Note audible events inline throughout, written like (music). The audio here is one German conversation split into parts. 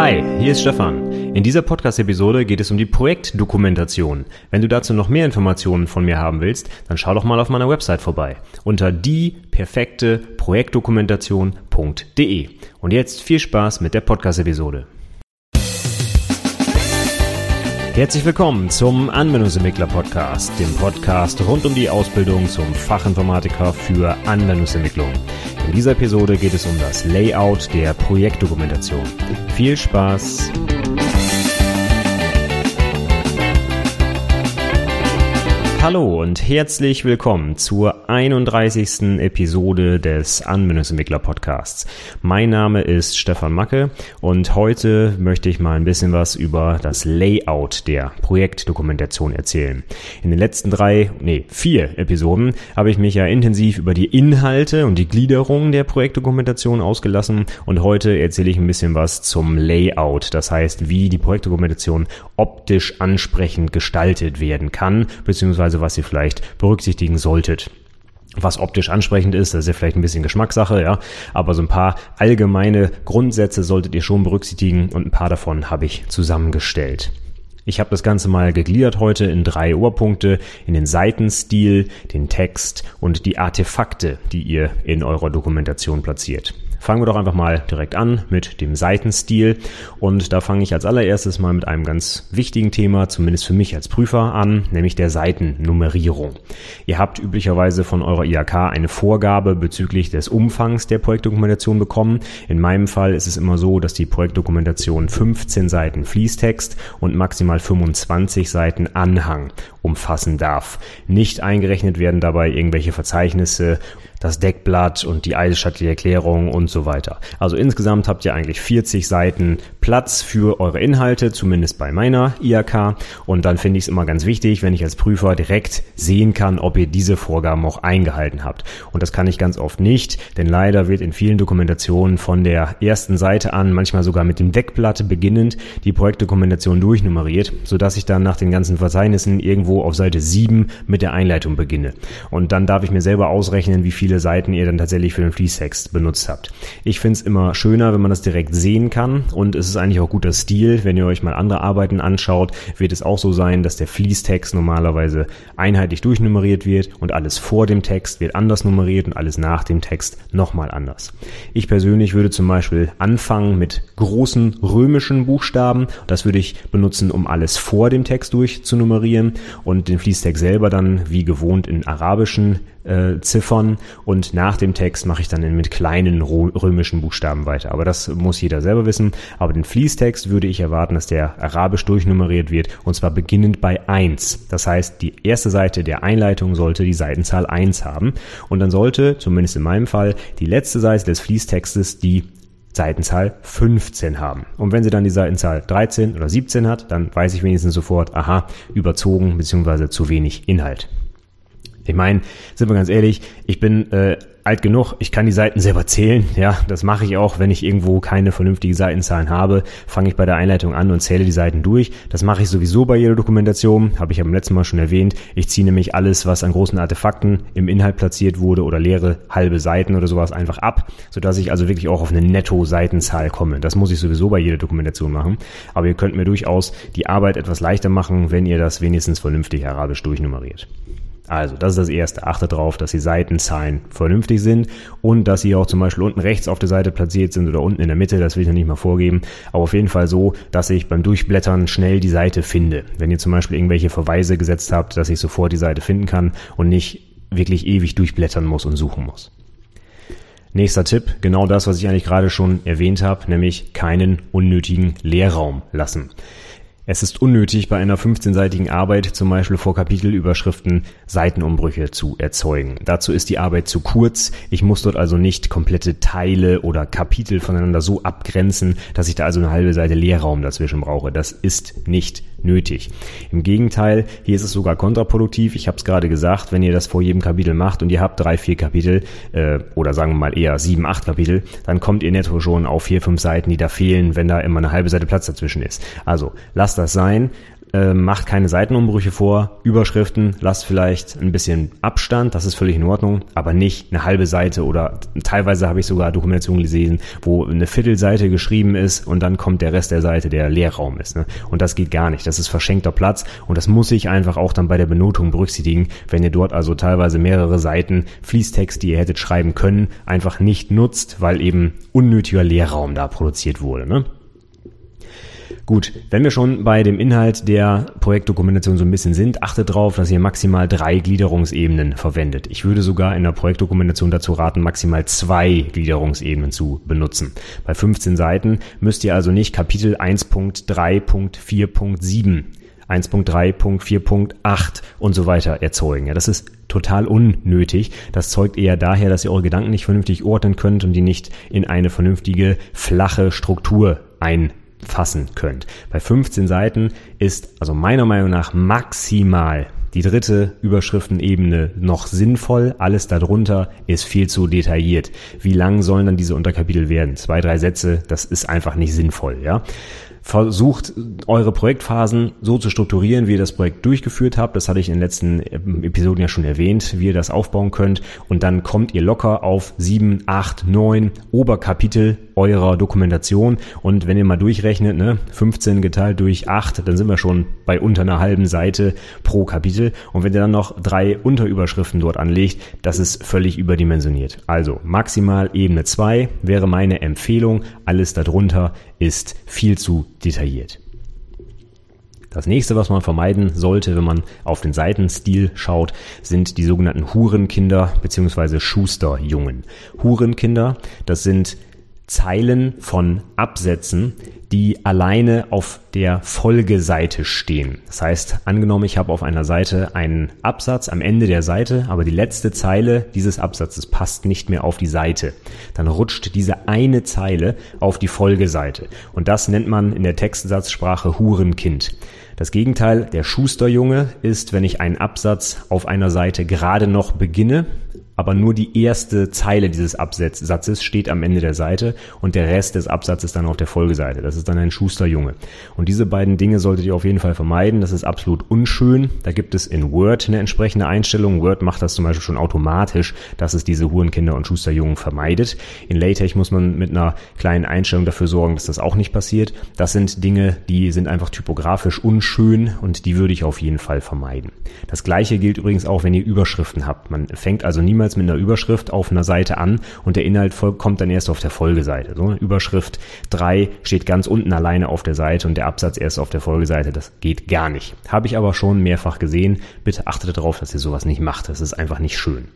Hi, hier ist Stefan. In dieser Podcast-Episode geht es um die Projektdokumentation. Wenn du dazu noch mehr Informationen von mir haben willst, dann schau doch mal auf meiner Website vorbei unter dieperfekteprojektdokumentation.de. Und jetzt viel Spaß mit der Podcast-Episode. Herzlich willkommen zum Anwendungsentwickler Podcast, dem Podcast rund um die Ausbildung zum Fachinformatiker für Anwendungsentwicklung. In dieser Episode geht es um das Layout der Projektdokumentation. Viel Spaß! Hallo und herzlich willkommen zur 31. Episode des Anwendungsentwickler Podcasts. Mein Name ist Stefan Macke und heute möchte ich mal ein bisschen was über das Layout der Projektdokumentation erzählen. In den letzten drei, nee, vier Episoden habe ich mich ja intensiv über die Inhalte und die Gliederung der Projektdokumentation ausgelassen und heute erzähle ich ein bisschen was zum Layout, das heißt, wie die Projektdokumentation optisch ansprechend gestaltet werden kann, beziehungsweise beziehungsweise was ihr vielleicht berücksichtigen solltet. Was optisch ansprechend ist, das ist ja vielleicht ein bisschen Geschmackssache, ja. Aber so ein paar allgemeine Grundsätze solltet ihr schon berücksichtigen und ein paar davon habe ich zusammengestellt. Ich habe das Ganze mal gegliedert heute in drei Oberpunkte, in den Seitenstil, den Text und die Artefakte, die ihr in eurer Dokumentation platziert. Fangen wir doch einfach mal direkt an mit dem Seitenstil. Und da fange ich als allererstes mal mit einem ganz wichtigen Thema, zumindest für mich als Prüfer, an, nämlich der Seitennummerierung. Ihr habt üblicherweise von eurer IHK eine Vorgabe bezüglich des Umfangs der Projektdokumentation bekommen. In meinem Fall ist es immer so, dass die Projektdokumentation 15 Seiten Fließtext und maximal 25 Seiten Anhang umfassen darf. Nicht eingerechnet werden dabei irgendwelche Verzeichnisse das Deckblatt und die eidesstattliche Erklärung und so weiter. Also insgesamt habt ihr eigentlich 40 Seiten Platz für eure Inhalte, zumindest bei meiner IAK. Und dann finde ich es immer ganz wichtig, wenn ich als Prüfer direkt sehen kann, ob ihr diese Vorgaben auch eingehalten habt. Und das kann ich ganz oft nicht, denn leider wird in vielen Dokumentationen von der ersten Seite an, manchmal sogar mit dem Deckblatt beginnend, die Projektdokumentation durchnummeriert, sodass ich dann nach den ganzen Verzeichnissen irgendwo auf Seite 7 mit der Einleitung beginne. Und dann darf ich mir selber ausrechnen, wie viel viele Seiten ihr dann tatsächlich für den Fließtext benutzt habt. Ich finde es immer schöner, wenn man das direkt sehen kann und es ist eigentlich auch guter Stil. Wenn ihr euch mal andere Arbeiten anschaut, wird es auch so sein, dass der Fließtext normalerweise einheitlich durchnummeriert wird und alles vor dem Text wird anders nummeriert und alles nach dem Text nochmal anders. Ich persönlich würde zum Beispiel anfangen mit großen römischen Buchstaben. Das würde ich benutzen, um alles vor dem Text durchzunummerieren und den Fließtext selber dann wie gewohnt in arabischen äh, Ziffern und nach dem Text mache ich dann mit kleinen römischen Buchstaben weiter. Aber das muss jeder selber wissen. Aber den Fließtext würde ich erwarten, dass der arabisch durchnummeriert wird und zwar beginnend bei 1. Das heißt, die erste Seite der Einleitung sollte die Seitenzahl 1 haben und dann sollte, zumindest in meinem Fall, die letzte Seite des Fließtextes die Seitenzahl 15 haben. Und wenn sie dann die Seitenzahl 13 oder 17 hat, dann weiß ich wenigstens sofort, aha, überzogen bzw. zu wenig Inhalt. Ich meine, sind wir ganz ehrlich, ich bin äh, alt genug, ich kann die Seiten selber zählen. (laughs) Ja, das mache ich auch, wenn ich irgendwo keine vernünftigen Seitenzahlen habe, fange ich bei der Einleitung an und zähle die Seiten durch. Das mache ich sowieso bei jeder Dokumentation, habe ich ja beim letzten Mal schon erwähnt. Ich ziehe nämlich alles, was an großen Artefakten im Inhalt platziert wurde oder leere halbe Seiten oder sowas einfach ab, sodass ich also wirklich auch auf eine Netto-Seitenzahl komme. Das muss ich sowieso bei jeder Dokumentation machen. Aber ihr könnt mir durchaus die Arbeit etwas leichter machen, wenn ihr das wenigstens vernünftig arabisch durchnummeriert. Also, das ist das Erste. Achtet darauf, dass die Seitenzahlen vernünftig sind und dass sie auch zum Beispiel unten rechts auf der Seite platziert sind oder unten in der Mitte. Das will ich noch nicht mal vorgeben. Aber auf jeden Fall so, dass ich beim Durchblättern schnell die Seite finde. Wenn ihr zum Beispiel irgendwelche Verweise gesetzt habt, dass ich sofort die Seite finden kann und nicht wirklich ewig durchblättern muss und suchen muss. Nächster Tipp, genau das, was ich eigentlich gerade schon erwähnt habe, nämlich keinen unnötigen Leerraum lassen. Es ist unnötig, bei einer 15-seitigen Arbeit zum Beispiel vor Kapitelüberschriften Seitenumbrüche zu erzeugen. Dazu ist die Arbeit zu kurz. Ich muss dort also nicht komplette Teile oder Kapitel voneinander so abgrenzen, dass ich da also eine halbe Seite Leerraum dazwischen brauche. Das ist nicht nötig. Im Gegenteil, hier ist es sogar kontraproduktiv. Ich habe es gerade gesagt, wenn ihr das vor jedem Kapitel macht und ihr habt drei, vier Kapitel äh, oder sagen wir mal eher sieben, acht Kapitel, dann kommt ihr netto schon auf vier, fünf Seiten, die da fehlen, wenn da immer eine halbe Seite Platz dazwischen ist. Also lasst das sein. Äh, macht keine Seitenumbrüche vor, Überschriften, lasst vielleicht ein bisschen Abstand, das ist völlig in Ordnung, aber nicht eine halbe Seite oder teilweise habe ich sogar Dokumentationen gesehen, wo eine Viertelseite geschrieben ist und dann kommt der Rest der Seite, der Leerraum ist. Ne? Und das geht gar nicht, das ist verschenkter Platz und das muss ich einfach auch dann bei der Benotung berücksichtigen, wenn ihr dort also teilweise mehrere Seiten Fließtext, die ihr hättet schreiben können, einfach nicht nutzt, weil eben unnötiger Leerraum da produziert wurde. Ne? Gut, wenn wir schon bei dem Inhalt der Projektdokumentation so ein bisschen sind, achtet darauf, dass ihr maximal drei Gliederungsebenen verwendet. Ich würde sogar in der Projektdokumentation dazu raten, maximal zwei Gliederungsebenen zu benutzen. Bei 15 Seiten müsst ihr also nicht Kapitel 1.3.4.7 1.3.4.8 und so weiter erzeugen. Ja, das ist total unnötig. Das zeugt eher daher, dass ihr eure Gedanken nicht vernünftig ordnen könnt und die nicht in eine vernünftige, flache Struktur ein fassen könnt. Bei 15 Seiten ist also meiner Meinung nach maximal die dritte Überschriftenebene noch sinnvoll. Alles darunter ist viel zu detailliert. Wie lang sollen dann diese Unterkapitel werden? Zwei, drei Sätze, das ist einfach nicht sinnvoll, ja versucht, eure Projektphasen so zu strukturieren, wie ihr das Projekt durchgeführt habt. Das hatte ich in den letzten Episoden ja schon erwähnt, wie ihr das aufbauen könnt. Und dann kommt ihr locker auf sieben, acht, neun Oberkapitel eurer Dokumentation. Und wenn ihr mal durchrechnet, ne, 15 geteilt durch 8, dann sind wir schon bei unter einer halben Seite pro Kapitel. Und wenn ihr dann noch drei Unterüberschriften dort anlegt, das ist völlig überdimensioniert. Also maximal Ebene 2 wäre meine Empfehlung. Alles darunter ist viel zu detailliert. Das nächste, was man vermeiden sollte, wenn man auf den Seitenstil schaut, sind die sogenannten Hurenkinder bzw. Schusterjungen. Hurenkinder, das sind Zeilen von Absätzen, die alleine auf der Folgeseite stehen. Das heißt, angenommen, ich habe auf einer Seite einen Absatz am Ende der Seite, aber die letzte Zeile dieses Absatzes passt nicht mehr auf die Seite. Dann rutscht diese eine Zeile auf die Folgeseite. Und das nennt man in der Textsatzsprache Hurenkind. Das Gegenteil der Schusterjunge ist, wenn ich einen Absatz auf einer Seite gerade noch beginne, aber nur die erste Zeile dieses Absatzes steht am Ende der Seite und der Rest des Absatzes dann auf der Folgeseite. Das ist dann ein Schusterjunge. Und diese beiden Dinge solltet ihr auf jeden Fall vermeiden. Das ist absolut unschön. Da gibt es in Word eine entsprechende Einstellung. Word macht das zum Beispiel schon automatisch, dass es diese Hurenkinder und Schusterjungen vermeidet. In LaTeX muss man mit einer kleinen Einstellung dafür sorgen, dass das auch nicht passiert. Das sind Dinge, die sind einfach typografisch unschön und die würde ich auf jeden Fall vermeiden. Das gleiche gilt übrigens auch, wenn ihr Überschriften habt. Man fängt also niemals jeweils mit einer Überschrift auf einer Seite an und der Inhalt kommt dann erst auf der Folgeseite. So, Überschrift 3 steht ganz unten alleine auf der Seite und der Absatz erst auf der Folgeseite. Das geht gar nicht. Habe ich aber schon mehrfach gesehen. Bitte achtet darauf, dass ihr sowas nicht macht. Das ist einfach nicht schön.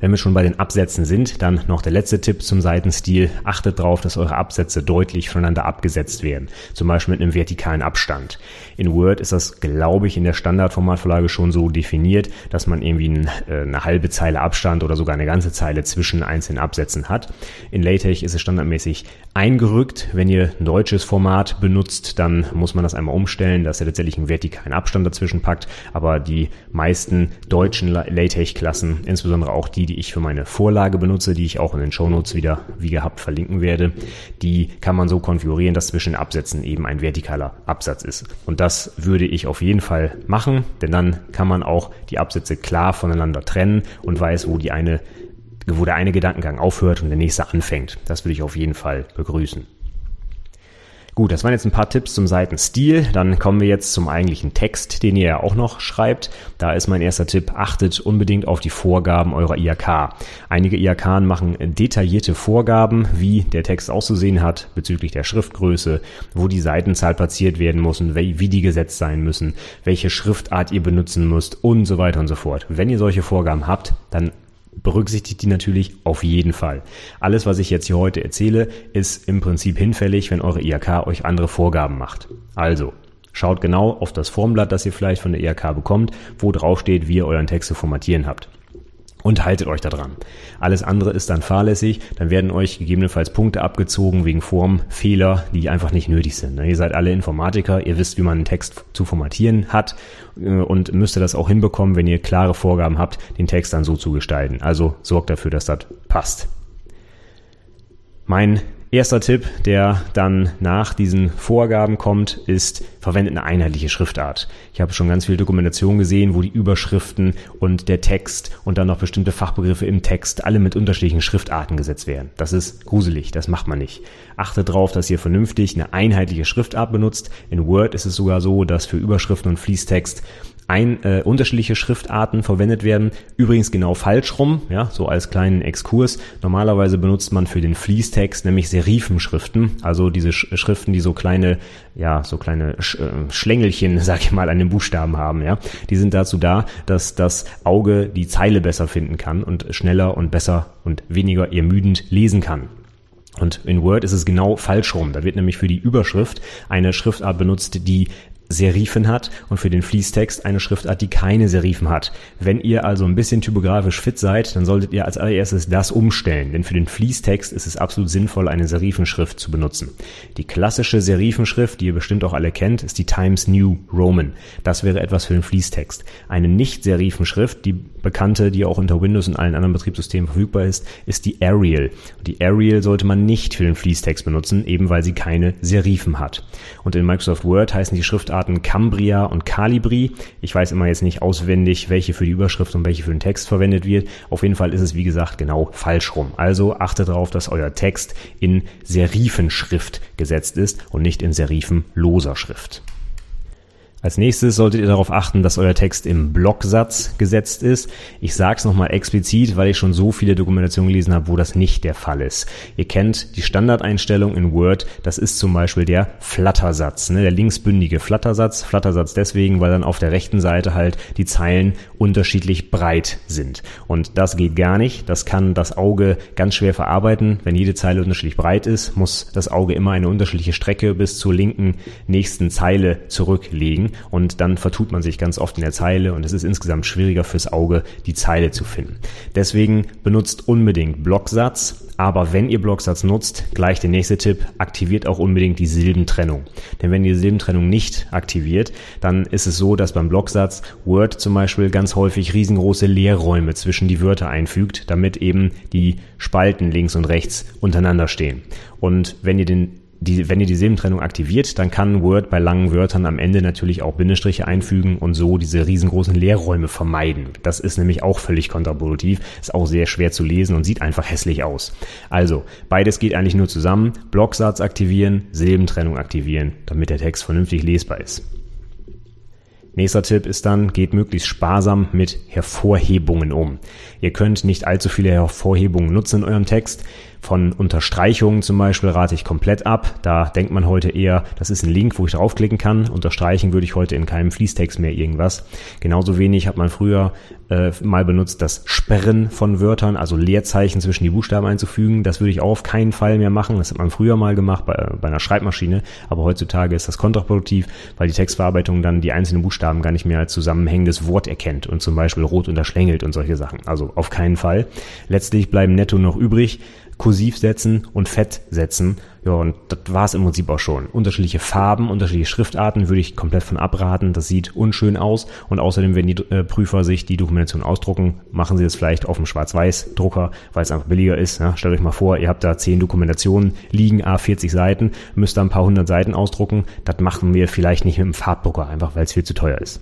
Wenn wir schon bei den Absätzen sind, dann noch der letzte Tipp zum Seitenstil. Achtet darauf, dass eure Absätze deutlich voneinander abgesetzt werden. Zum Beispiel mit einem vertikalen Abstand. In Word ist das, glaube ich, in der Standardformatvorlage schon so definiert, dass man irgendwie äh, eine halbe Zeile Abstand oder sogar eine ganze Zeile zwischen einzelnen Absätzen hat. In LaTeX ist es standardmäßig eingerückt. Wenn ihr ein deutsches Format benutzt, dann muss man das einmal umstellen, dass er tatsächlich einen vertikalen Abstand dazwischen packt. Aber die meisten deutschen LaTeX-Klassen, insbesondere auch die, die ich für meine Vorlage benutze, die ich auch in den Shownotes wieder wie gehabt verlinken werde, die kann man so konfigurieren, dass zwischen Absätzen eben ein vertikaler Absatz ist. Und das würde ich auf jeden Fall machen, denn dann kann man auch die Absätze klar voneinander trennen und weiß, wo die eine wo der eine Gedankengang aufhört und der nächste anfängt. Das würde ich auf jeden Fall begrüßen. Gut, das waren jetzt ein paar Tipps zum Seitenstil. Dann kommen wir jetzt zum eigentlichen Text, den ihr ja auch noch schreibt. Da ist mein erster Tipp, achtet unbedingt auf die Vorgaben eurer IHK. Einige IHK machen detaillierte Vorgaben, wie der Text auszusehen hat bezüglich der Schriftgröße, wo die Seitenzahl platziert werden muss, wie die gesetzt sein müssen, welche Schriftart ihr benutzen müsst und so weiter und so fort. Wenn ihr solche Vorgaben habt, dann berücksichtigt die natürlich auf jeden Fall. Alles, was ich jetzt hier heute erzähle, ist im Prinzip hinfällig, wenn eure IHK euch andere Vorgaben macht. Also, schaut genau auf das Formblatt, das ihr vielleicht von der IHK bekommt, wo drauf steht, wie ihr euren Text zu formatieren habt und haltet euch da dran. Alles andere ist dann fahrlässig, dann werden euch gegebenenfalls Punkte abgezogen wegen Formfehler, die einfach nicht nötig sind. Ihr seid alle Informatiker, ihr wisst, wie man einen Text zu formatieren hat äh, und müsst das auch hinbekommen, wenn ihr klare Vorgaben habt, den Text dann so zu gestalten. Also sorgt dafür, dass das passt. Mein Erster Tipp, der dann nach diesen Vorgaben kommt, ist, verwendet eine einheitliche Schriftart. Ich habe schon ganz viele Dokumentationen gesehen, wo die Überschriften und der Text und dann noch bestimmte Fachbegriffe im Text alle mit unterschiedlichen Schriftarten gesetzt werden. Das ist gruselig, das macht man nicht. Achte darauf, dass ihr vernünftig eine einheitliche Schriftart benutzt. In Word ist es sogar so, dass für Überschriften und Fließtext ein, äh, unterschiedliche Schriftarten verwendet werden. Übrigens genau falsch rum, ja, so als kleinen Exkurs. Normalerweise benutzt man für den Fließtext nämlich Serifenschriften, also diese Sch Schriften, die so kleine, ja, so kleine Sch äh, Schlängelchen, (laughs) sag ich mal, an den Buchstaben haben, ja. Die sind dazu da, dass das Auge die Zeile besser finden kann und schneller und besser und weniger ermüdend lesen kann. Und in Word ist es genau falsch rum. Da wird nämlich für die Überschrift eine Schriftart benutzt, die Serifen hat und für den Fließtext eine Schriftart, die keine Serifen hat. Wenn ihr also ein bisschen typografisch fit seid, dann solltet ihr als allererstes das umstellen, denn für den Fließtext ist es absolut sinnvoll, eine Serifenschrift zu benutzen. Die klassische Serifenschrift, die ihr bestimmt auch alle kennt, ist die Times New Roman. Das wäre etwas für den Fließtext. Eine Nicht-Serifenschrift, die bekannte, die auch unter Windows und allen anderen Betriebssystemen verfügbar ist, ist die Arial. Die Arial sollte man nicht für den Fließtext benutzen, eben weil sie keine Serifen hat. Und in Microsoft Word heißen die Schriftarten Cambria und Calibri. Ich weiß immer jetzt nicht auswendig, welche für die Überschrift und welche für den Text verwendet wird. Auf jeden Fall ist es, wie gesagt, genau falsch rum. Also achtet darauf, dass euer Text in Serifenschrift gesetzt ist und nicht in serifenloser Schrift. Als nächstes solltet ihr darauf achten, dass euer Text im Blocksatz gesetzt ist. Ich sage es nochmal explizit, weil ich schon so viele Dokumentationen gelesen habe, wo das nicht der Fall ist. Ihr kennt die Standardeinstellung in Word, das ist zum Beispiel der Flattersatz, ne, der linksbündige Flattersatz. Flattersatz deswegen, weil dann auf der rechten Seite halt die Zeilen unterschiedlich breit sind. Und das geht gar nicht. Das kann das Auge ganz schwer verarbeiten. Wenn jede Zeile unterschiedlich breit ist, muss das Auge immer eine unterschiedliche Strecke bis zur linken nächsten Zeile zurücklegen und dann vertut man sich ganz oft in der Zeile und es ist insgesamt schwieriger fürs Auge, die Zeile zu finden. Deswegen benutzt unbedingt Blocksatz, aber wenn ihr Blocksatz nutzt, gleich der nächste Tipp, aktiviert auch unbedingt die Silbentrennung. Denn wenn ihr die Silbentrennung nicht aktiviert, dann ist es so, dass beim Blocksatz Word zum Beispiel ganz häufig riesengroße Leerräume zwischen die Wörter einfügt, damit eben die Spalten links und rechts untereinander stehen. Und wenn ihr den die, wenn ihr die Silbentrennung aktiviert, dann kann Word bei langen Wörtern am Ende natürlich auch Bindestriche einfügen und so diese riesengroßen Leerräume vermeiden. Das ist nämlich auch völlig kontraproduktiv, ist auch sehr schwer zu lesen und sieht einfach hässlich aus. Also, beides geht eigentlich nur zusammen. Blocksatz aktivieren, Silbentrennung aktivieren, damit der Text vernünftig lesbar ist. Nächster Tipp ist dann, geht möglichst sparsam mit Hervorhebungen um. Ihr könnt nicht allzu viele Hervorhebungen nutzen in eurem Text. Von Unterstreichungen zum Beispiel rate ich komplett ab. Da denkt man heute eher, das ist ein Link, wo ich draufklicken kann. Unterstreichen würde ich heute in keinem Fließtext mehr irgendwas. Genauso wenig hat man früher äh, mal benutzt, das Sperren von Wörtern, also Leerzeichen zwischen die Buchstaben einzufügen. Das würde ich auch auf keinen Fall mehr machen. Das hat man früher mal gemacht bei, bei einer Schreibmaschine. Aber heutzutage ist das kontraproduktiv, weil die Textverarbeitung dann die einzelnen Buchstaben gar nicht mehr als zusammenhängendes Wort erkennt und zum Beispiel rot unterschlängelt und solche Sachen. Also auf keinen Fall. Letztlich bleiben netto noch übrig kursiv setzen und fett setzen. Ja, und das war es im Prinzip auch schon. Unterschiedliche Farben, unterschiedliche Schriftarten würde ich komplett von abraten. Das sieht unschön aus. Und außerdem, wenn die äh, Prüfer sich die Dokumentation ausdrucken, machen sie das vielleicht auf dem Schwarz-Weiß-Drucker, weil es einfach billiger ist. Ja, stellt euch mal vor, ihr habt da zehn Dokumentationen liegen, A40 Seiten, müsst da ein paar hundert Seiten ausdrucken. Das machen wir vielleicht nicht mit dem Farbdrucker, einfach weil es viel zu teuer ist.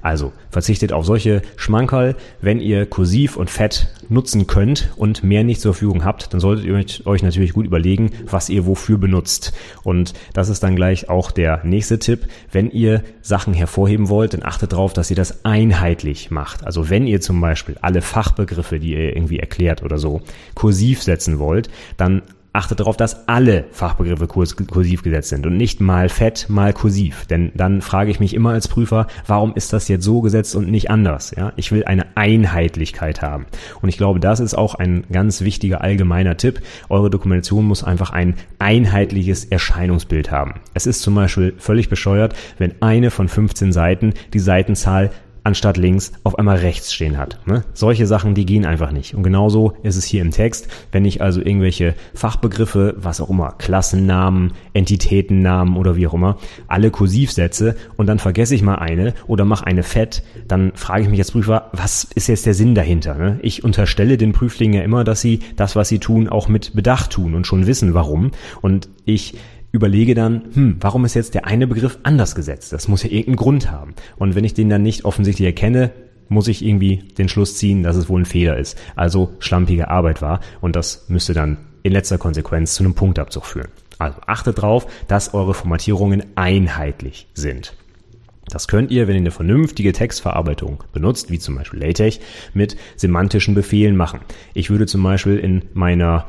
Also verzichtet auf solche Schmankerl. Wenn ihr kursiv und fett nutzen könnt und mehr nicht zur Verfügung habt, dann solltet ihr euch natürlich gut überlegen, was ihr wofür benutzt. Und das ist dann gleich auch der nächste Tipp. Wenn ihr Sachen hervorheben wollt, dann achtet darauf, dass ihr das einheitlich macht. Also wenn ihr zum Beispiel alle Fachbegriffe, die ihr irgendwie erklärt oder so, kursiv setzen wollt, dann achtet darauf, dass alle Fachbegriffe kursiv gesetzt sind und nicht mal fett, mal kursiv. Denn dann frage ich mich immer als Prüfer, warum ist das jetzt so gesetzt und nicht anders? Ja, ich will eine Einheitlichkeit haben. Und ich glaube, das ist auch ein ganz wichtiger allgemeiner Tipp. Eure Dokumentation muss einfach ein einheitliches Erscheinungsbild haben. Es ist zum Beispiel völlig bescheuert, wenn eine von 15 Seiten die Seitenzahl anstatt links auf einmal rechts stehen hat. Ne? Solche Sachen, die gehen einfach nicht. Und genauso ist es hier im Text, wenn ich also irgendwelche Fachbegriffe, was auch immer, Klassennamen, Entitätennamen oder wie auch immer, alle kursiv setze und dann vergesse ich mal eine oder mache eine fett, dann frage ich mich als Prüfer, was ist jetzt der Sinn dahinter? Ne? Ich unterstelle den Prüflingen ja immer, dass sie das, was sie tun, auch mit Bedacht tun und schon wissen, warum. Und ich überlege dann, hm, warum ist jetzt der eine Begriff anders gesetzt? Das muss ja irgendeinen Grund haben. Und wenn ich den dann nicht offensichtlich erkenne, muss ich irgendwie den Schluss ziehen, dass es wohl ein Fehler ist. Also schlampige Arbeit war. Und das müsste dann in letzter Konsequenz zu einem Punktabzug führen. Also achtet darauf, dass eure Formatierungen einheitlich sind. Das könnt ihr, wenn ihr eine vernünftige Textverarbeitung benutzt, wie zum Beispiel LaTeX, mit semantischen Befehlen machen. Ich würde zum Beispiel in meiner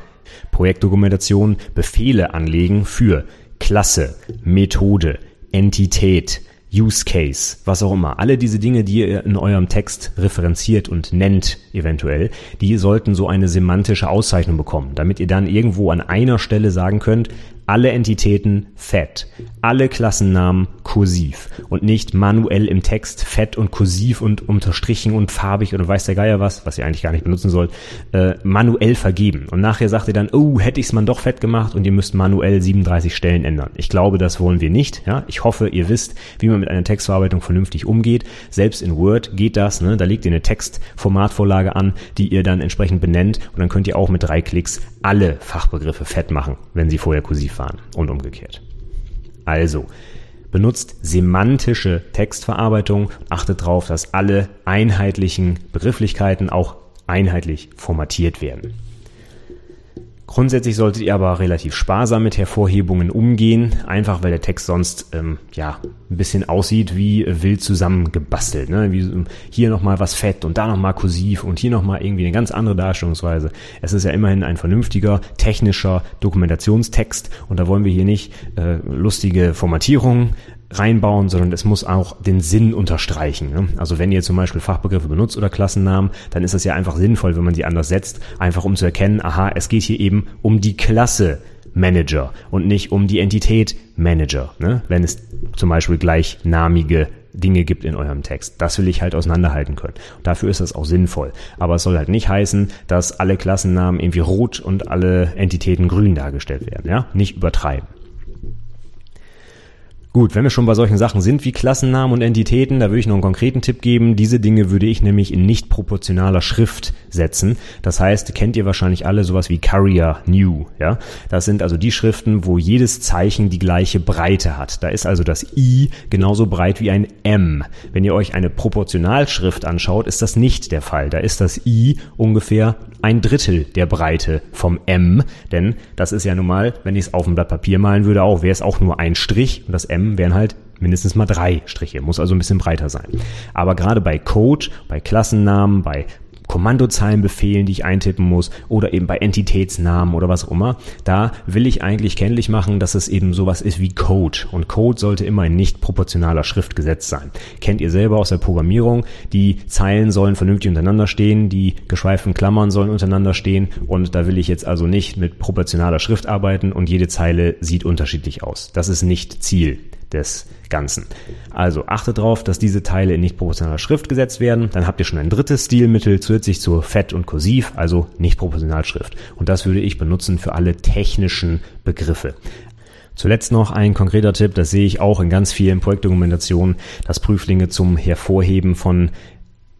Projektdokumentation Befehle anlegen für Klasse, Methode, Entität, Use Case, was auch immer. Alle diese Dinge, die ihr in eurem Text referenziert und nennt eventuell, die sollten so eine semantische Auszeichnung bekommen, damit ihr dann irgendwo an einer Stelle sagen könnt, alle Entitäten fett, alle Klassennamen kursiv und nicht manuell im Text fett und kursiv und unterstrichen und farbig oder weiß der Geier was, was ihr eigentlich gar nicht benutzen sollt, äh, manuell vergeben. Und nachher sagt ihr dann, oh, hätte ich es mal doch fett gemacht und ihr müsst manuell 37 Stellen ändern. Ich glaube, das wollen wir nicht. Ja? Ich hoffe, ihr wisst, wie man mit einer Textverarbeitung vernünftig umgeht. Selbst in Word geht das. Ne? Da legt ihr eine Textformatvorlage an, die ihr dann entsprechend benennt und dann könnt ihr auch mit drei Klicks alle Fachbegriffe fett machen, wenn sie vorher kursiv fahren und umgekehrt. Also, benutzt semantische Textverarbeitung, achtet darauf, dass alle einheitlichen Begrifflichkeiten auch einheitlich formatiert werden. Grundsätzlich solltet ihr aber relativ sparsam mit Hervorhebungen umgehen, einfach weil der Text sonst ähm, ja ein bisschen aussieht wie wild zusammengebastelt. Ne? Wie hier nochmal was fett und da nochmal kursiv und hier nochmal irgendwie eine ganz andere Darstellungsweise. Es ist ja immerhin ein vernünftiger, technischer Dokumentationstext und da wollen wir hier nicht äh, lustige Formatierungen reinbauen, sondern es muss auch den Sinn unterstreichen. Ne? Also wenn ihr zum Beispiel Fachbegriffe benutzt oder Klassennamen, dann ist es ja einfach sinnvoll, wenn man sie anders setzt, einfach um zu erkennen, aha, es geht hier eben um die Klasse Manager und nicht um die Entität Manager, ne? wenn es zum Beispiel gleichnamige Dinge gibt in eurem Text. Das will ich halt auseinanderhalten können. Dafür ist das auch sinnvoll. Aber es soll halt nicht heißen, dass alle Klassennamen irgendwie rot und alle Entitäten grün dargestellt werden. Ja, nicht übertreiben. Gut, wenn wir schon bei solchen Sachen sind wie Klassennamen und Entitäten, da würde ich noch einen konkreten Tipp geben. Diese Dinge würde ich nämlich in nicht proportionaler Schrift setzen. Das heißt, kennt ihr wahrscheinlich alle sowas wie Carrier New, ja? Das sind also die Schriften, wo jedes Zeichen die gleiche Breite hat. Da ist also das I genauso breit wie ein M. Wenn ihr euch eine Proportionalschrift anschaut, ist das nicht der Fall. Da ist das I ungefähr ein Drittel der Breite vom M, denn das ist ja nun mal, wenn ich es auf ein Blatt Papier malen würde, auch wäre es auch nur ein Strich und das M wären halt mindestens mal drei Striche, muss also ein bisschen breiter sein. Aber gerade bei Code, bei Klassennamen, bei Kommandozeilenbefehlen, die ich eintippen muss oder eben bei Entitätsnamen oder was auch immer. Da will ich eigentlich kenntlich machen, dass es eben sowas ist wie Code. Und Code sollte immer in nicht proportionaler Schrift gesetzt sein. Kennt ihr selber aus der Programmierung. Die Zeilen sollen vernünftig untereinander stehen, die geschweiften Klammern sollen untereinander stehen und da will ich jetzt also nicht mit proportionaler Schrift arbeiten und jede Zeile sieht unterschiedlich aus. Das ist nicht Ziel des Ganzen. Also achtet darauf, dass diese Teile in nicht proportionaler Schrift gesetzt werden. Dann habt ihr schon ein drittes Stilmittel zusätzlich zu Fett und Kursiv, also nicht Proportionalschrift. Und das würde ich benutzen für alle technischen Begriffe. Zuletzt noch ein konkreter Tipp, das sehe ich auch in ganz vielen Projektdokumentationen, dass Prüflinge zum Hervorheben von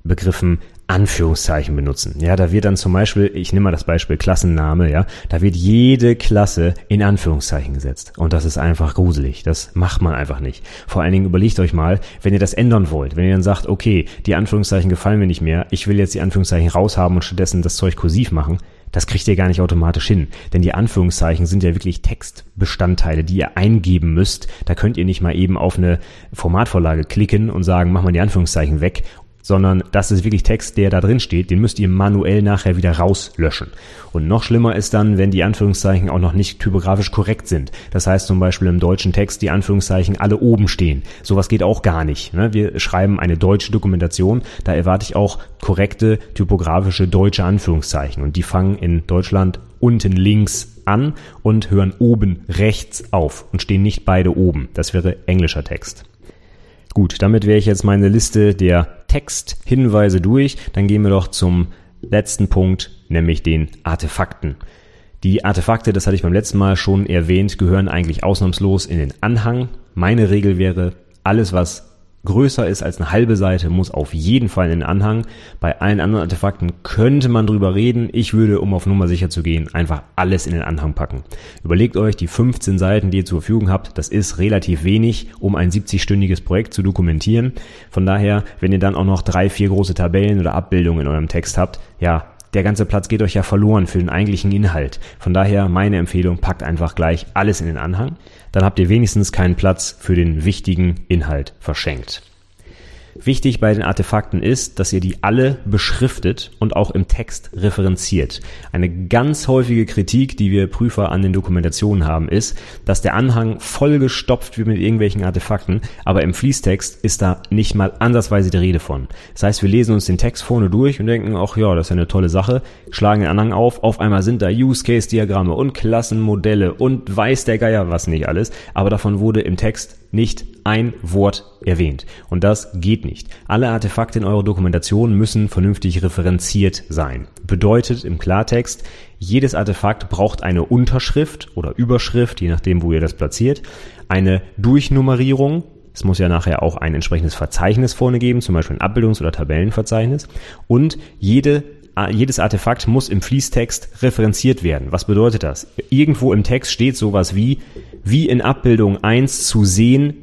Begriffen Anführungszeichen benutzen. Ja, da wird dann zum Beispiel, ich nehme mal das Beispiel Klassenname, ja, da wird jede Klasse in Anführungszeichen gesetzt. Und das ist einfach gruselig. Das macht man einfach nicht. Vor allen Dingen überlegt euch mal, wenn ihr das ändern wollt, wenn ihr dann sagt, okay, die Anführungszeichen gefallen mir nicht mehr, ich will jetzt die Anführungszeichen raushaben und stattdessen das Zeug kursiv machen, das kriegt ihr gar nicht automatisch hin. Denn die Anführungszeichen sind ja wirklich Textbestandteile, die ihr eingeben müsst. Da könnt ihr nicht mal eben auf eine Formatvorlage klicken und sagen, mach mal die Anführungszeichen weg sondern das ist wirklich Text, der da drin steht, den müsst ihr manuell nachher wieder rauslöschen. Und noch schlimmer ist dann, wenn die Anführungszeichen auch noch nicht typografisch korrekt sind. Das heißt zum Beispiel im deutschen Text die Anführungszeichen alle oben stehen. Sowas geht auch gar nicht. Ne? Wir schreiben eine deutsche Dokumentation, da erwarte ich auch korrekte typografische deutsche Anführungszeichen. Und die fangen in Deutschland unten links an und hören oben rechts auf und stehen nicht beide oben. Das wäre englischer Text. Gut, damit wäre ich jetzt meine Liste der Texthinweise durch. Dann gehen wir doch zum letzten Punkt, nämlich den Artefakten. Die Artefakte, das hatte ich beim letzten Mal schon erwähnt, gehören eigentlich ausnahmslos in den Anhang. Meine Regel wäre, alles was größer ist als eine halbe Seite, muss auf jeden Fall in den Anhang. Bei allen anderen Artefakten könnte man drüber reden. Ich würde, um auf Nummer sicher zu gehen, einfach alles in den Anhang packen. Überlegt euch, die 15 Seiten, die ihr zur Verfügung habt, das ist relativ wenig, um ein 70-stündiges Projekt zu dokumentieren. Von daher, wenn ihr dann auch noch drei, vier große Tabellen oder Abbildungen in eurem Text habt, ja, der ganze Platz geht euch ja verloren für den eigentlichen Inhalt. Von daher meine Empfehlung, packt einfach gleich alles in den Anhang. Dann habt ihr wenigstens keinen Platz für den wichtigen Inhalt verschenkt. Wichtig bei den Artefakten ist, dass ihr die alle beschriftet und auch im Text referenziert. Eine ganz häufige Kritik, die wir Prüfer an den Dokumentationen haben, ist, dass der Anhang vollgestopft wird mit irgendwelchen Artefakten, aber im Fließtext ist da nicht mal ansatzweise die Rede von. Das heißt, wir lesen uns den Text vorne durch und denken, ach ja, das ist eine tolle Sache, schlagen den Anhang auf, auf einmal sind da Use-Case-Diagramme und Klassenmodelle und weiß der Geier was nicht alles, aber davon wurde im Text nicht ein Wort erwähnt. Und das geht nicht. Alle Artefakte in eurer Dokumentation müssen vernünftig referenziert sein. Bedeutet im Klartext, jedes Artefakt braucht eine Unterschrift oder Überschrift, je nachdem, wo ihr das platziert, eine Durchnummerierung, es muss ja nachher auch ein entsprechendes Verzeichnis vorne geben, zum Beispiel ein Abbildungs- oder Tabellenverzeichnis. Und jede jedes Artefakt muss im Fließtext referenziert werden. Was bedeutet das? Irgendwo im Text steht sowas wie wie in Abbildung 1 zu sehen,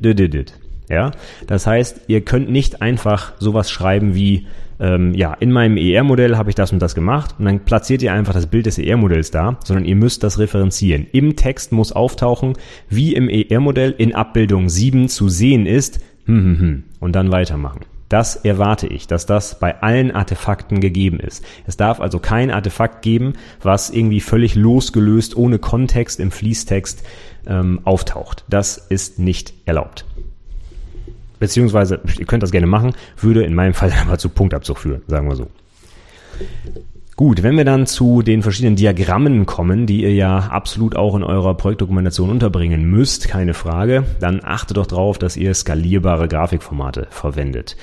ja, das heißt, ihr könnt nicht einfach sowas schreiben wie, ähm, ja, in meinem ER-Modell habe ich das und das gemacht und dann platziert ihr einfach das Bild des ER-Modells da, sondern ihr müsst das referenzieren. Im Text muss auftauchen, wie im ER-Modell in Abbildung 7 zu sehen ist, hm, hm, hm, und dann weitermachen. Das erwarte ich, dass das bei allen Artefakten gegeben ist. Es darf also kein Artefakt geben, was irgendwie völlig losgelöst ohne Kontext im Fließtext ähm, auftaucht. Das ist nicht erlaubt. Beziehungsweise, ihr könnt das gerne machen, würde in meinem Fall (laughs) aber zu Punktabzug führen, sagen wir so. Gut, wenn wir dann zu den verschiedenen Diagrammen kommen, die ihr ja absolut auch in eurer Projektdokumentation unterbringen müsst, keine Frage, dann achtet doch darauf, dass ihr skalierbare Grafikformate verwendet.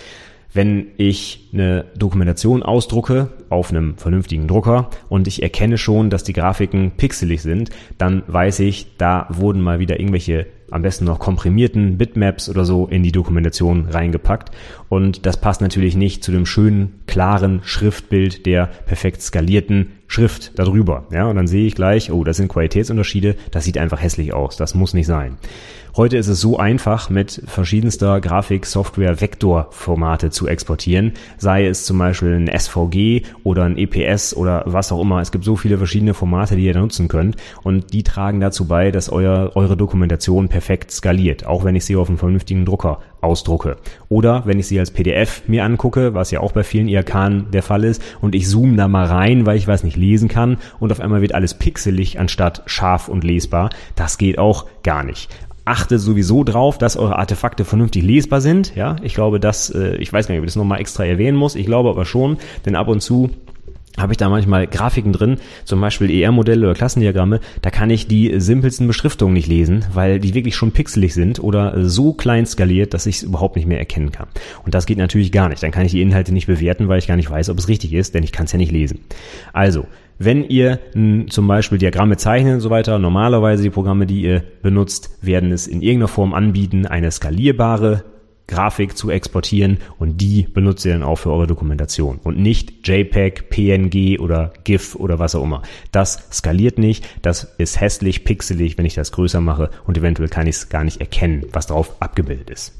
Wenn ich eine Dokumentation ausdrucke auf einem vernünftigen Drucker und ich erkenne schon, dass die Grafiken pixelig sind, dann weiß ich, da wurden mal wieder irgendwelche am besten noch komprimierten Bitmaps oder so in die Dokumentation reingepackt. Und das passt natürlich nicht zu dem schönen, klaren Schriftbild der perfekt skalierten Schrift darüber. Ja, und dann sehe ich gleich, oh, das sind Qualitätsunterschiede, das sieht einfach hässlich aus, das muss nicht sein. Heute ist es so einfach, mit verschiedenster Grafik-Software Vektorformate zu exportieren, sei es zum Beispiel ein SVG oder ein EPS oder was auch immer. Es gibt so viele verschiedene Formate, die ihr da nutzen könnt und die tragen dazu bei, dass euer, eure Dokumentation perfekt skaliert, auch wenn ich sie auf einem vernünftigen Drucker ausdrucke. Oder wenn ich sie als PDF mir angucke, was ja auch bei vielen IRK der Fall ist, und ich zoome da mal rein, weil ich was nicht lesen kann und auf einmal wird alles pixelig anstatt scharf und lesbar. Das geht auch gar nicht achtet sowieso drauf, dass eure Artefakte vernünftig lesbar sind. Ja, ich glaube, dass, äh, ich weiß gar nicht, ob ich das nochmal extra erwähnen muss. Ich glaube aber schon, denn ab und zu habe ich da manchmal Grafiken drin, zum Beispiel ER-Modelle oder Klassendiagramme, da kann ich die simpelsten Beschriftungen nicht lesen, weil die wirklich schon pixelig sind oder so klein skaliert, dass ich es überhaupt nicht mehr erkennen kann. Und das geht natürlich gar nicht. Dann kann ich die Inhalte nicht bewerten, weil ich gar nicht weiß, ob es richtig ist, denn ich kann es ja nicht lesen. Also, wenn ihr m, zum Beispiel Diagramme zeichnet und so weiter, normalerweise die Programme, die ihr benutzt, werden es in irgendeiner Form anbieten, eine skalierbare Grafik zu exportieren und die benutzt ihr dann auch für eure Dokumentation und nicht JPEG, PNG oder GIF oder was auch immer. Das skaliert nicht, das ist hässlich, pixelig, wenn ich das größer mache und eventuell kann ich es gar nicht erkennen, was drauf abgebildet ist.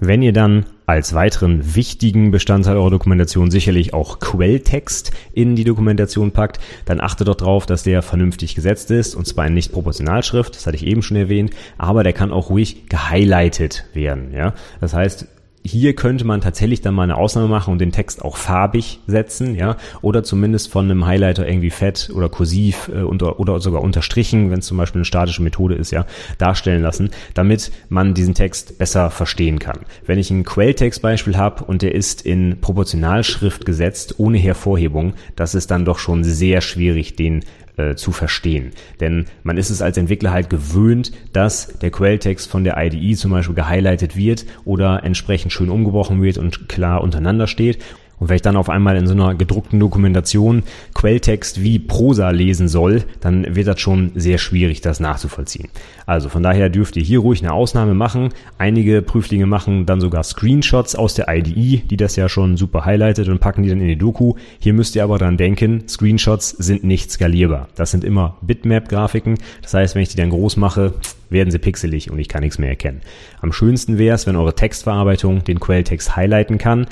Wenn ihr dann als weiteren wichtigen Bestandteil eurer Dokumentation sicherlich auch Quelltext in die Dokumentation packt, dann achtet doch darauf, dass der vernünftig gesetzt ist, und zwar in Nicht-Proportionalschrift, das hatte ich eben schon erwähnt, aber der kann auch ruhig gehighlightet werden. Ja? Das heißt, hier könnte man tatsächlich dann mal eine Ausnahme machen und den Text auch farbig setzen, ja, oder zumindest von einem Highlighter irgendwie fett oder kursiv äh, unter, oder sogar unterstrichen, wenn es zum Beispiel eine statische Methode ist, ja, darstellen lassen, damit man diesen Text besser verstehen kann. Wenn ich ein Quelltextbeispiel habe und der ist in Proportionalschrift gesetzt, ohne Hervorhebung, das ist dann doch schon sehr schwierig, den äh, zu verstehen. Denn man ist es als Entwickler halt gewöhnt, dass der Quelltext von der IDE zum Beispiel gehighlightet wird oder entsprechend schön umgebrochen wird und klar untereinander steht. Und wenn ich dann auf einmal in so einer gedruckten Dokumentation Quelltext wie Prosa lesen soll, dann wird das schon sehr schwierig, das nachzuvollziehen. Also von daher dürft ihr hier ruhig eine Ausnahme machen. Einige Prüflinge machen dann sogar Screenshots aus der IDE, die das ja schon super highlightet und packen die dann in die Doku. Hier müsst ihr aber dran denken, Screenshots sind nicht skalierbar. Das sind immer Bitmap-Grafiken. Das heißt, wenn ich die dann groß mache, werden sie pixelig und ich kann nichts mehr erkennen. Am schönsten wäre es, wenn eure Textverarbeitung den Quelltext highlighten kann.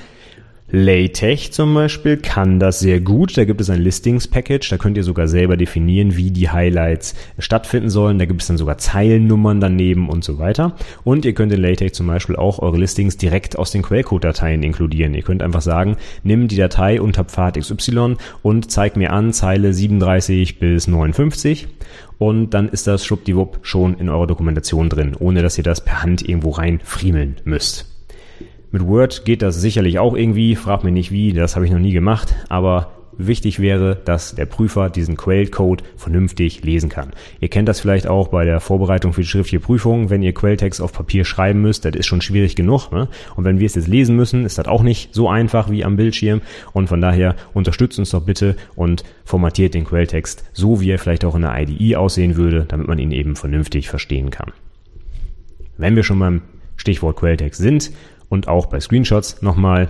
LaTeX zum Beispiel kann das sehr gut. Da gibt es ein Listings-Package. Da könnt ihr sogar selber definieren, wie die Highlights stattfinden sollen. Da gibt es dann sogar Zeilennummern daneben und so weiter. Und ihr könnt in LaTeX zum Beispiel auch eure Listings direkt aus den Quellcode-Dateien inkludieren. Ihr könnt einfach sagen, nimm die Datei unter Pfad XY und zeig mir an Zeile 37 bis 59 und dann ist das schwuppdiwupp schon in eurer Dokumentation drin, ohne dass ihr das per Hand irgendwo reinfriemeln müsst. Mit Word geht das sicherlich auch irgendwie, frag mich nicht wie, das habe ich noch nie gemacht, aber wichtig wäre, dass der Prüfer diesen Quellcode vernünftig lesen kann. Ihr kennt das vielleicht auch bei der Vorbereitung für die schriftliche Prüfung, wenn ihr Quelltext auf Papier schreiben müsst, das ist schon schwierig genug. Ne? Und wenn wir es jetzt lesen müssen, ist das auch nicht so einfach wie am Bildschirm. Und von daher unterstützt uns doch bitte und formatiert den Quelltext so, wie er vielleicht auch in der IDE aussehen würde, damit man ihn eben vernünftig verstehen kann. Wenn wir schon beim Stichwort Quelltext sind, und auch bei Screenshots nochmal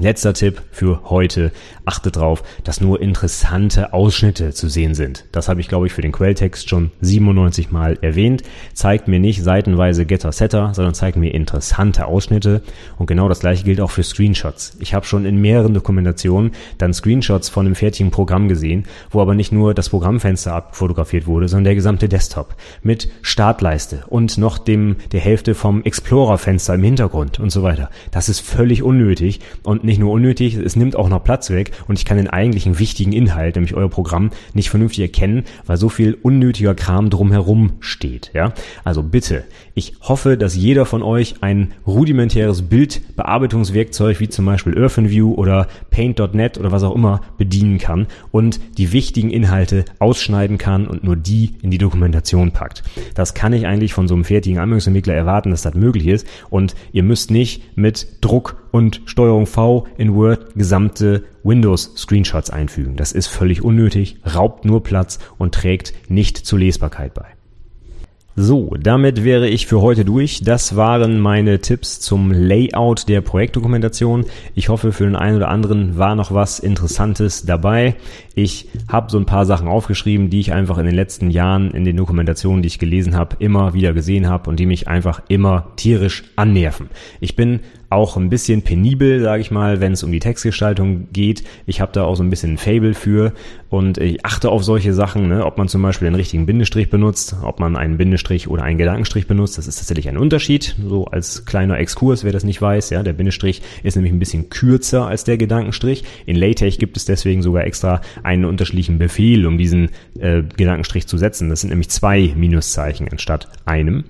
Letzter Tipp für heute. Achte darauf, dass nur interessante Ausschnitte zu sehen sind. Das habe ich, glaube ich, für den Quelltext schon 97 Mal erwähnt. Zeigt mir nicht seitenweise Getter-Setter, sondern zeigt mir interessante Ausschnitte. Und genau das gleiche gilt auch für Screenshots. Ich habe schon in mehreren Dokumentationen dann Screenshots von einem fertigen Programm gesehen, wo aber nicht nur das Programmfenster abfotografiert wurde, sondern der gesamte Desktop mit Startleiste und noch dem der Hälfte vom Explorer-Fenster im Hintergrund und so weiter. Das ist völlig unnötig und nicht nur unnötig, es nimmt auch noch Platz weg und ich kann den eigentlichen wichtigen Inhalt, nämlich euer Programm, nicht vernünftig erkennen, weil so viel unnötiger Kram drumherum steht. Ja, also bitte, ich hoffe, dass jeder von euch ein rudimentäres Bildbearbeitungswerkzeug wie zum Beispiel OrphanView oder Paint.net oder was auch immer bedienen kann und die wichtigen Inhalte ausschneiden kann und nur die in die Dokumentation packt. Das kann ich eigentlich von so einem fertigen Anwendungsentwickler erwarten, dass das möglich ist und ihr müsst nicht mit Druck und Steuerung V in Word gesamte Windows-Screenshots einfügen. Das ist völlig unnötig, raubt nur Platz und trägt nicht zur Lesbarkeit bei. So, damit wäre ich für heute durch. Das waren meine Tipps zum Layout der Projektdokumentation. Ich hoffe, für den einen oder anderen war noch was Interessantes dabei. Ich habe so ein paar Sachen aufgeschrieben, die ich einfach in den letzten Jahren in den Dokumentationen, die ich gelesen habe, immer wieder gesehen habe und die mich einfach immer tierisch annerven. Ich bin auch ein bisschen penibel, sage ich mal, wenn es um die Textgestaltung geht. Ich habe da auch so ein bisschen ein Fable für und ich achte auf solche Sachen, ne? ob man zum Beispiel einen richtigen Bindestrich benutzt, ob man einen Bindestrich oder einen Gedankenstrich benutzt. Das ist tatsächlich ein Unterschied. So als kleiner Exkurs, wer das nicht weiß, ja, der Bindestrich ist nämlich ein bisschen kürzer als der Gedankenstrich. In LaTeX gibt es deswegen sogar extra einen unterschiedlichen Befehl, um diesen äh, Gedankenstrich zu setzen. Das sind nämlich zwei Minuszeichen anstatt einem.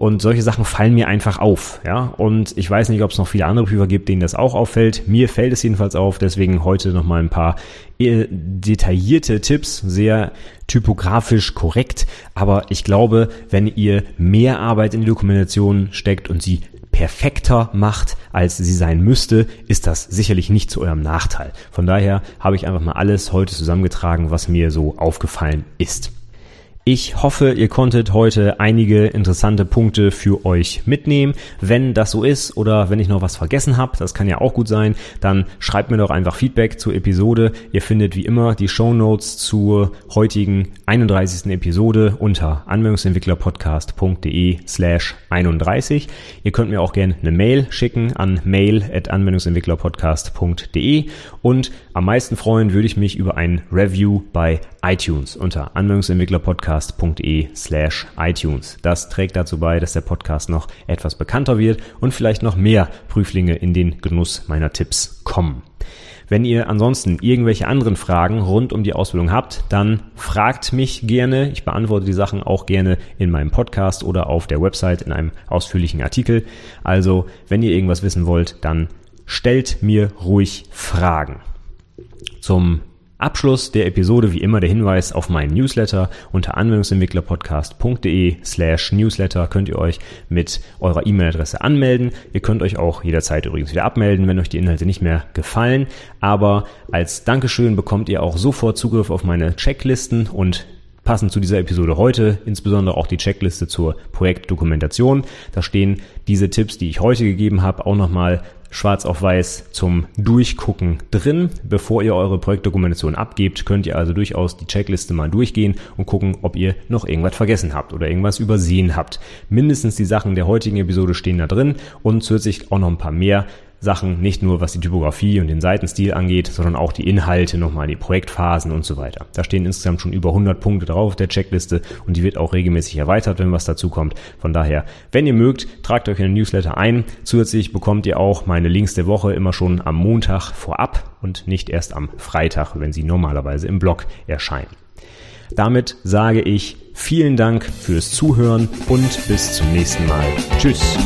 Und solche Sachen fallen mir einfach auf, ja. Und ich weiß nicht, ob es noch viele andere Prüfer gibt, denen das auch auffällt. Mir fällt es jedenfalls auf. Deswegen heute nochmal ein paar äh, detaillierte Tipps, sehr typografisch korrekt. Aber ich glaube, wenn ihr mehr Arbeit in die Dokumentation steckt und sie perfekter macht, als sie sein müsste, ist das sicherlich nicht zu eurem Nachteil. Von daher habe ich einfach mal alles heute zusammengetragen, was mir so aufgefallen ist. Ich hoffe, ihr konntet heute einige interessante Punkte für euch mitnehmen. Wenn das so ist oder wenn ich noch was vergessen habe, das kann ja auch gut sein, dann schreibt mir doch einfach Feedback zur Episode. Ihr findet wie immer die Show Notes zur heutigen 31. Episode unter anwendungsentwicklerpodcast.de slash 31. Ihr könnt mir auch gerne eine Mail schicken an mail at anwendungsentwicklerpodcast.de und am meisten freuen würde ich mich über ein Review bei iTunes unter anwendungsentwicklerpodcast.de slash iTunes. Das trägt dazu bei, dass der Podcast noch etwas bekannter wird und vielleicht noch mehr Prüflinge in den Genuss meiner Tipps kommen. Wenn ihr ansonsten irgendwelche anderen Fragen rund um die Ausbildung habt, dann fragt mich gerne. Ich beantworte die Sachen auch gerne in meinem Podcast oder auf der Website in einem ausführlichen Artikel. Also, wenn ihr irgendwas wissen wollt, dann stellt mir ruhig Fragen. Zum Abschluss der Episode wie immer der Hinweis auf meinen Newsletter unter anwendungsentwicklerpodcast.de slash Newsletter könnt ihr euch mit eurer E-Mail-Adresse anmelden. Ihr könnt euch auch jederzeit übrigens wieder abmelden, wenn euch die Inhalte nicht mehr gefallen. Aber als Dankeschön bekommt ihr auch sofort Zugriff auf meine Checklisten und passend zu dieser Episode heute insbesondere auch die Checkliste zur Projektdokumentation. Da stehen diese Tipps, die ich heute gegeben habe, auch nochmal schwarz auf weiß zum Durchgucken drin. Bevor ihr eure Projektdokumentation abgebt, könnt ihr also durchaus die Checkliste mal durchgehen und gucken, ob ihr noch irgendwas vergessen habt oder irgendwas übersehen habt. Mindestens die Sachen der heutigen Episode stehen da drin und zusätzlich auch noch ein paar mehr Sachen, nicht nur was die Typografie und den Seitenstil angeht, sondern auch die Inhalte, nochmal die Projektphasen und so weiter. Da stehen insgesamt schon über 100 Punkte drauf auf der Checkliste und die wird auch regelmäßig erweitert, wenn was dazu kommt. Von daher, wenn ihr mögt, tragt euch in den Newsletter ein. Zusätzlich bekommt ihr auch meine Links der Woche immer schon am Montag vorab und nicht erst am Freitag, wenn sie normalerweise im Blog erscheinen. Damit sage ich vielen Dank fürs Zuhören und bis zum nächsten Mal. Tschüss.